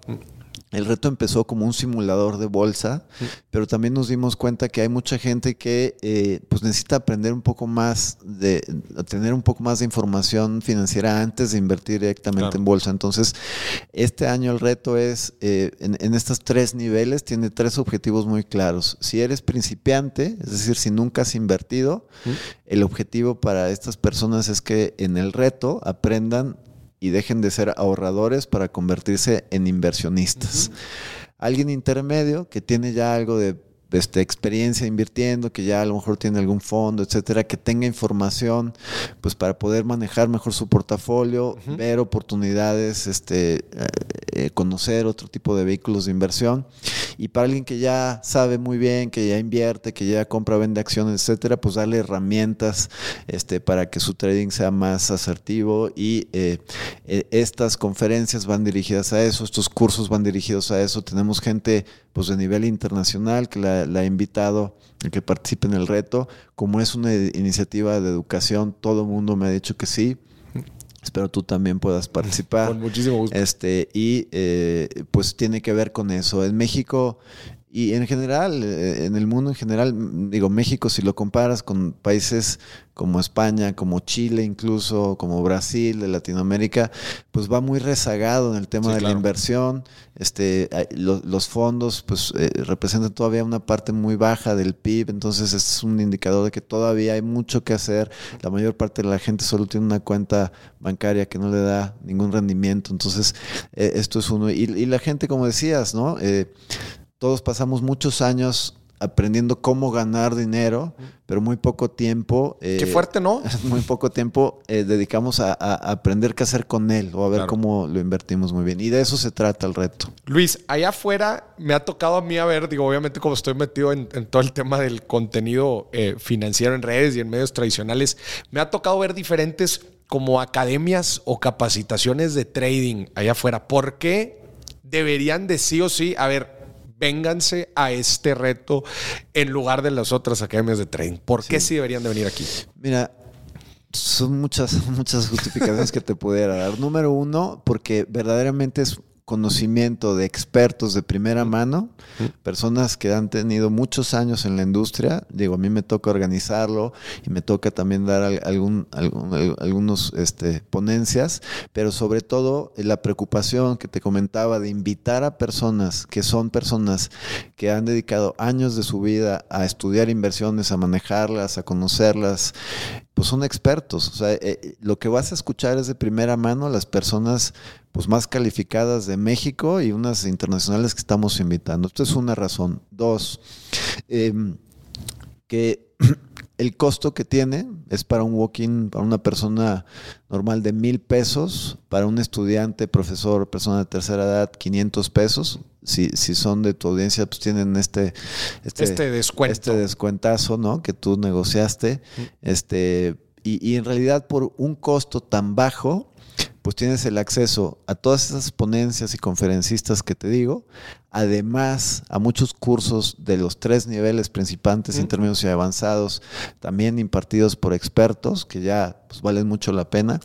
El reto empezó como un simulador de bolsa, pero también nos dimos cuenta que hay mucha gente que eh, pues necesita aprender un poco más de tener un poco más de información financiera antes de invertir directamente Claro. en bolsa. Entonces, este año el reto es eh, en, en estos tres niveles tiene tres objetivos muy claros. Si eres principiante, es decir, si nunca has invertido, el objetivo para estas personas es que en el reto aprendan y dejen de ser ahorradores para convertirse en inversionistas. Alguien intermedio que tiene ya algo de este, experiencia invirtiendo, que ya a lo mejor tiene algún fondo, etcétera, que tenga información pues para poder manejar mejor su portafolio, ver oportunidades, este, eh, conocer otro tipo de vehículos de inversión. Y para alguien que ya sabe muy bien, que ya invierte, que ya compra, vende acciones, etcétera, pues darle herramientas este, para que su trading sea más asertivo. Y eh, eh, estas conferencias van dirigidas a eso, estos cursos van dirigidos a eso. Tenemos gente pues de nivel internacional que la, la ha invitado a que participe en el reto. Como es una iniciativa de educación, todo el mundo me ha dicho que sí. Espero tú también puedas participar. Con muchísimo gusto. Este, y eh, pues tiene que ver con eso. En México y en general, eh, en el mundo en general, digo, México, si lo comparas con países como España, como Chile incluso, como Brasil, de Latinoamérica, pues va muy rezagado en el tema Sí, de claro. la inversión. Este, los fondos pues eh, representan todavía una parte muy baja del PIB, entonces este es un indicador de que todavía hay mucho que hacer. La mayor parte de la gente solo tiene una cuenta bancaria que no le da ningún rendimiento, entonces eh, esto es uno. Y, y la gente, como decías, ¿no? Eh, todos pasamos muchos años aprendiendo cómo ganar dinero, pero muy poco tiempo. eh, Qué fuerte, ¿no? (laughs) Muy poco tiempo eh, dedicamos a, aprender qué hacer con él o a ver Claro. cómo lo invertimos muy bien. Y de eso se trata el reto. Luis, allá afuera me ha tocado a mí a ver, digo, obviamente como estoy metido en, en todo el tema del contenido eh, financiero en redes y en medios tradicionales, me ha tocado ver diferentes como academias o capacitaciones de trading allá afuera. ¿Por qué deberían de sí o sí, a ver, vénganse a este reto en lugar de las otras academias de trading? ¿Por qué sí deberían de venir aquí? Mira, son muchas, (laughs) muchas justificaciones que te pudiera dar. Número uno, porque verdaderamente es conocimiento de expertos de primera mano, personas que han tenido muchos años en la industria. Digo, a mí me toca organizarlo y me toca también dar al- algún, algún- al- algunos este, ponencias, pero sobre todo eh, la preocupación que te comentaba de invitar a personas que son personas que han dedicado años de su vida a estudiar inversiones, a manejarlas, a conocerlas, pues son expertos. O sea, eh, lo que vas a escuchar es de primera mano las personas pues más calificadas de México y unas internacionales que estamos invitando. Esto es una razón. Dos, em, que (clears throat) el costo que tiene es para un walk-in, para una persona normal de mil pesos, para un estudiante, profesor, persona de tercera edad, 500 pesos. Si, si son de tu audiencia, pues tienen este, Este descuento. este descuentazo, ¿no? Que tú negociaste. Este, y, y en realidad por un costo tan bajo, pues tienes el acceso a todas esas ponencias y conferencistas que te digo, además a muchos cursos de los tres niveles principales, intermedios y avanzados, también impartidos por expertos que ya pues, valen mucho la pena.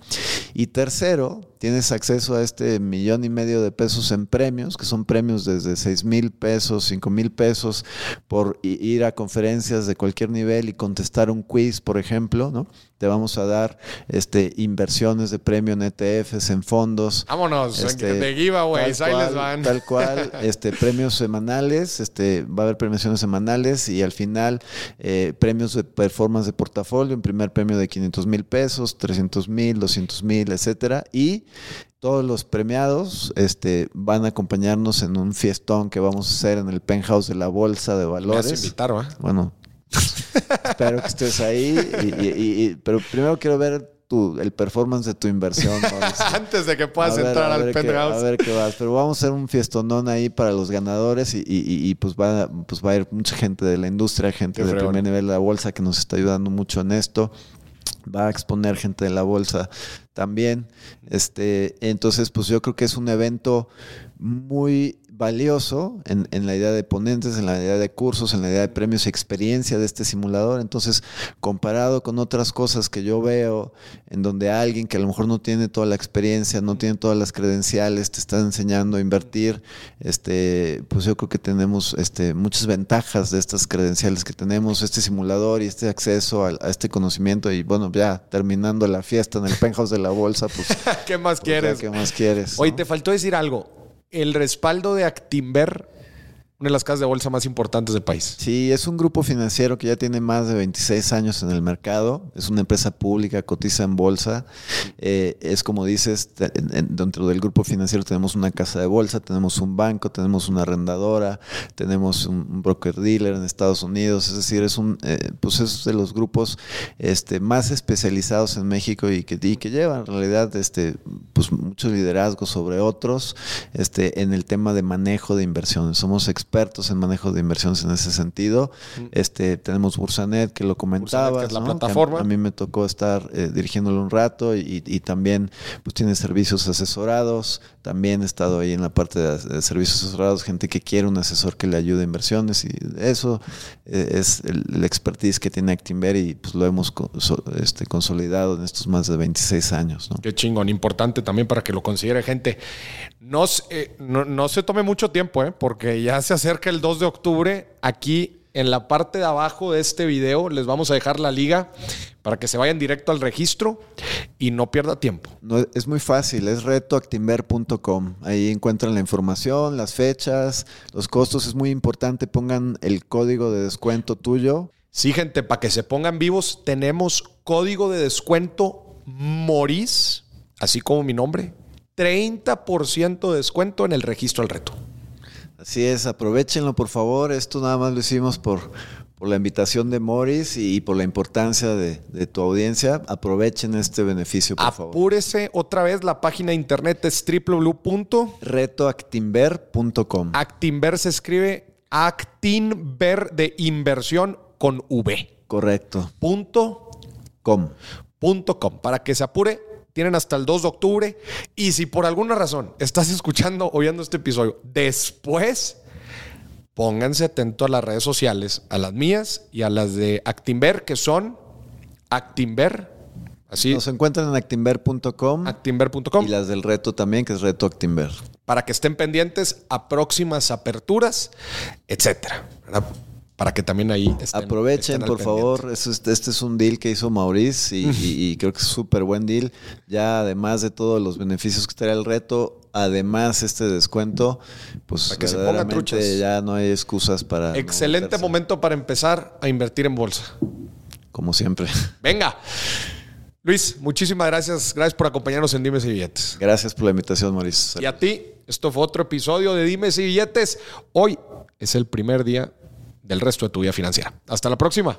Y tercero, tienes acceso a este millón y medio de pesos en premios, que son premios desde 6 mil pesos, 5 mil pesos por ir a conferencias de cualquier nivel y contestar un quiz, por ejemplo, ¿no? Te vamos a dar este, inversiones de premio en ETFs, en fondos. Vámonos, este, de giveaways, ahí les van. Tal cual, (laughs) este, premios semanales, este, va a haber premiaciones semanales y al final eh, premios de performance de portafolio, un primer premio de 500 mil pesos, 300 mil, 200 mil, etcétera. Y todos los premiados este, van a acompañarnos en un fiestón que vamos a hacer en el penthouse de la Bolsa de Valores. Me invitaron, ¿eh? Bueno, (laughs) espero que estés ahí. pero primero quiero ver tu, el performance de tu inversión. (laughs) Antes de que puedas entrar al penthouse. a ver qué vas. Pero vamos a hacer un fiestonón ahí para los ganadores y, pues, va, pues va a ir mucha gente de la industria, gente de primer nivel de la bolsa que nos está ayudando mucho en esto va a exponer gente de la bolsa también. Este, entonces, pues yo creo que es un evento muy valioso en, la idea de ponentes, en la idea de cursos, en la idea de premios y experiencia de este simulador. Entonces, comparado con otras cosas que yo veo, en donde alguien que a lo mejor no tiene toda la experiencia, no tiene todas las credenciales, te está enseñando a invertir, este, pues yo creo que tenemos este, muchas ventajas de estas credenciales que tenemos, este simulador y este acceso a, este conocimiento. Y bueno, ya terminando la fiesta en el (laughs) penthouse de la bolsa, pues. (laughs) ¿Qué más pues, quieres? ¿Qué más quieres? Oye, te faltó decir algo el respaldo de Actimber una de las casas de bolsa más importantes del país. Sí, es un grupo financiero que ya tiene más de 26 años en el mercado. Es una empresa pública, cotiza en bolsa. Eh, es como dices, dentro del grupo financiero tenemos una casa de bolsa, tenemos un banco, tenemos una arrendadora, tenemos un, broker dealer en Estados Unidos. Es decir, es un, eh, pues es de los grupos este, más especializados en México y que, y que llevan en realidad este, pues mucho liderazgo sobre otros este, en el tema de manejo de inversiones. Somos expertos expertos en manejo de inversiones en ese sentido. Este, tenemos Bursanet, que lo comentaba. es la plataforma. A, mí me tocó estar eh, dirigiéndolo un rato y, también pues, tiene servicios asesorados. También he estado ahí en la parte de, servicios asesorados, gente que quiere un asesor que le ayude a inversiones y eso eh, es el, expertise que tiene Actinver y pues lo hemos este, consolidado en estos más de 26 años. Qué chingón, importante también para que lo considere gente. No, eh, no, no se tome mucho tiempo, ¿eh? porque ya se acerca el 2 de octubre. Aquí en la parte de abajo de este video les vamos a dejar la liga para que se vayan directo al registro y no pierda tiempo. No, es muy fácil, es retoactimber.com. Ahí encuentran la información, las fechas, los costos. Es muy importante, pongan el código de descuento tuyo. Sí, gente, para que se pongan vivos, tenemos código de descuento Moris, así como mi nombre, 30% de descuento en el registro al reto. Así es, aprovechenlo por favor. Esto nada más lo hicimos por, por la invitación de Morris y, por la importancia de, tu audiencia. Aprovechen este beneficio, por favor. Apúrese otra vez, la página de internet es www.retoactimber.com. Actimber se escribe Actinver de inversión con V. Correcto. Punto com. Punto com. Para que se apure, tienen hasta el 2 de octubre. Y si por alguna razón estás (laughs) escuchando o viendo este episodio después, pónganse atento a las redes sociales, a las mías y a las de Actimber, que son Actimber. Así. Nos encuentran en actimber.com. Actimber.com. Y las del reto también, que es Reto Actimber. Para que estén pendientes a próximas aperturas, etcétera para que también ahí estén, Aprovechen, por favor. Este, este, es un deal que hizo Maurice y, creo que es súper buen deal. Ya además de todos los beneficios que trae el reto, además este descuento, pues para que se pongan truchas. ya no hay excusas para... Excelente momento para empezar a invertir en bolsa. Como siempre. (laughs) Venga. Luis, muchísimas gracias. Gracias por acompañarnos en Dimes y Billetes. Gracias por la invitación, Maurice. Y a ti, esto fue otro episodio de Dimes y Billetes. Hoy es el primer día del resto de tu vida financiera. Hasta la próxima.